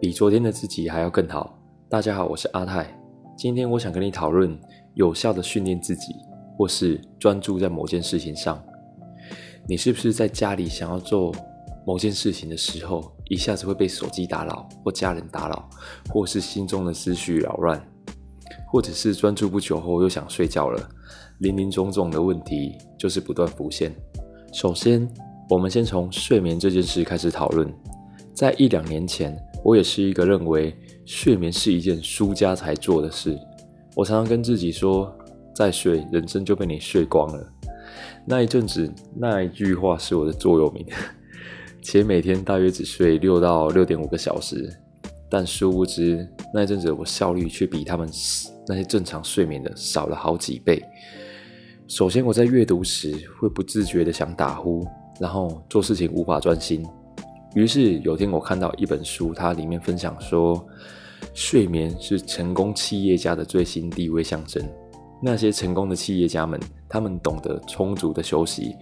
比昨天的自己还要更好。大家好，我是阿泰。今天我想跟你讨论有效的训练自己，或是专注在某件事情上。你是不是在家里想要做某件事情的时候，一下子会被手机打扰，或家人打扰，或是心中的思绪扰乱，或者是专注不久后又想睡觉了？林林总总的问题就是不断浮现。首先，我们先从睡眠这件事开始讨论。在一两年前，我也是一个认为睡眠是一件输家才做的事。我常常跟自己说：“再睡，人生就被你睡光了。”那一阵子，那一句话是我的座右铭，且每天大约只睡六到六点五个小时。但殊不知，那一阵子我效率却比他们那些正常睡眠的少了好几倍。首先，我在阅读时会不自觉地想打呼，然后做事情无法专心。于是有天我看到一本书，它里面分享说，睡眠是成功企业家的最新地位象征。那些成功的企业家们，他们懂得充足的休息，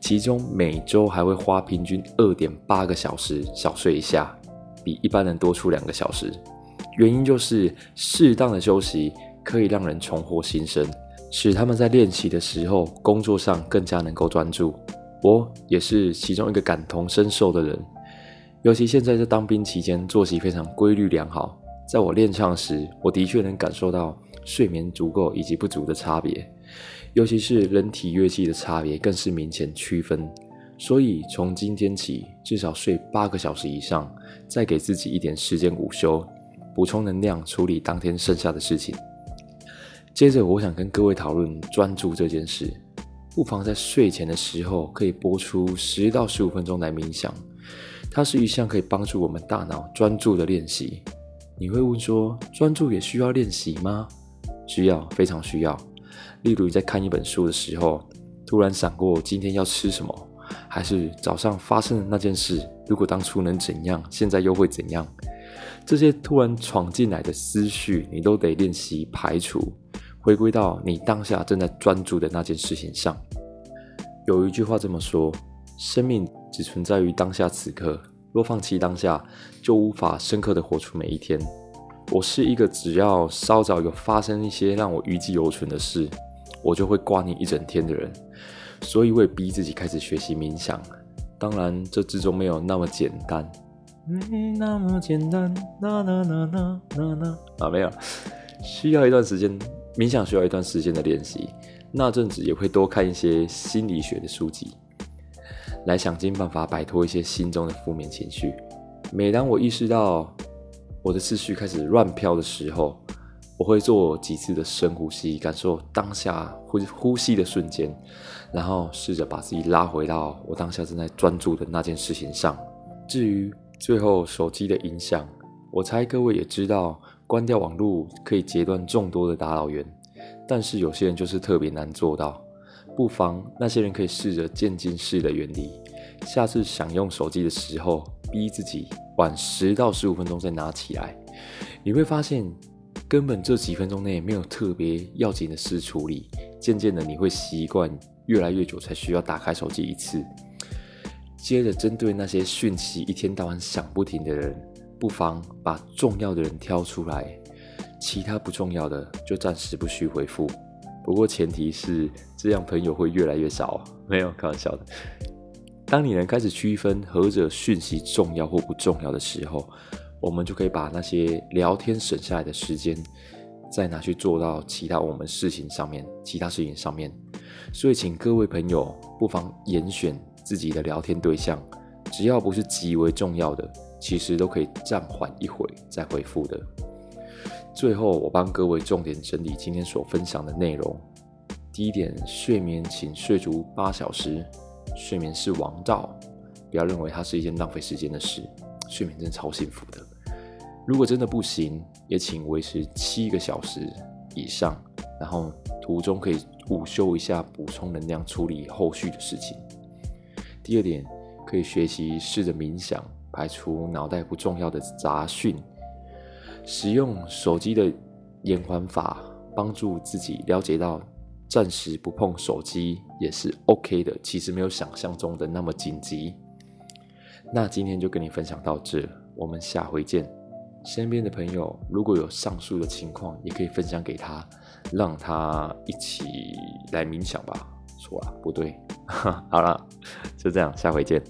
其中每周还会花平均二点八个小时小睡一下，比一般人多出两个小时。原因就是适当的休息可以让人重获新生，使他们在练习的时候工作上更加能够专注。我也是其中一个感同身受的人。尤其现在在当兵期间，作息非常规律良好。在我练唱时，我的确能感受到睡眠足够以及不足的差别。尤其是人体乐器的差别，更是明显区分。所以从今天起，至少睡八个小时以上，再给自己一点时间午休，补充能量，处理当天剩下的事情。接着，我想跟各位讨论专注这件事。不妨在睡前的时候，可以播出十到十五分钟来冥想。它是一项可以帮助我们大脑专注的练习。你会问说，专注也需要练习吗？需要，非常需要。例如你在看一本书的时候，突然闪过今天要吃什么，还是早上发生的那件事，如果当初能怎样，现在又会怎样？这些突然闯进来的思绪，你都得练习排除，回归到你当下正在专注的那件事情上。有一句话这么说：生命。只存在于当下此刻。若放弃当下，就无法深刻的活出每一天。我是一个只要稍早有发生一些让我余悸犹存的事，我就会挂念一整天的人。所以，我也逼自己开始学习冥想。当然，这之中没有那么简单，没那么简单。啦啦啦啦啦啦啊，没有，需要一段时间。冥想需要一段时间的练习。那阵子也会多看一些心理学的书籍。来想尽办法摆脱一些心中的负面情绪。每当我意识到我的思绪开始乱飘的时候，我会做几次的深呼吸，感受当下呼呼吸的瞬间，然后试着把自己拉回到我当下正在专注的那件事情上。至于最后手机的影响，我猜各位也知道，关掉网络可以截断众多的打扰源，但是有些人就是特别难做到。不妨那些人可以试着渐进式的远离，下次想用手机的时候，逼自己晚十到十五分钟再拿起来。你会发现，根本这几分钟内没有特别要紧的事处理。渐渐的，你会习惯越来越久才需要打开手机一次。接着，针对那些讯息一天到晚响不停的人，不妨把重要的人挑出来，其他不重要的就暂时不需回复。不过前提是这样朋友会越来越少，没有开玩笑的。当你能开始区分何者讯息重要或不重要的时候，我们就可以把那些聊天省下来的时间，再拿去做到其他我们事情上面，其他事情上面。所以，请各位朋友不妨严选自己的聊天对象，只要不是极为重要的，其实都可以暂缓一会再回复的。最后，我帮各位重点整理今天所分享的内容。第一点，睡眠请睡足八小时，睡眠是王道，不要认为它是一件浪费时间的事，睡眠真的超幸福的。如果真的不行，也请维持七个小时以上，然后途中可以午休一下，补充能量，处理后续的事情。第二点，可以学习试着冥想，排除脑袋不重要的杂讯。使用手机的延缓法，帮助自己了解到暂时不碰手机也是 OK 的。其实没有想象中的那么紧急。那今天就跟你分享到这，我们下回见。身边的朋友如果有上述的情况，也可以分享给他，让他一起来冥想吧。错了，不对，好了，就这样，下回见。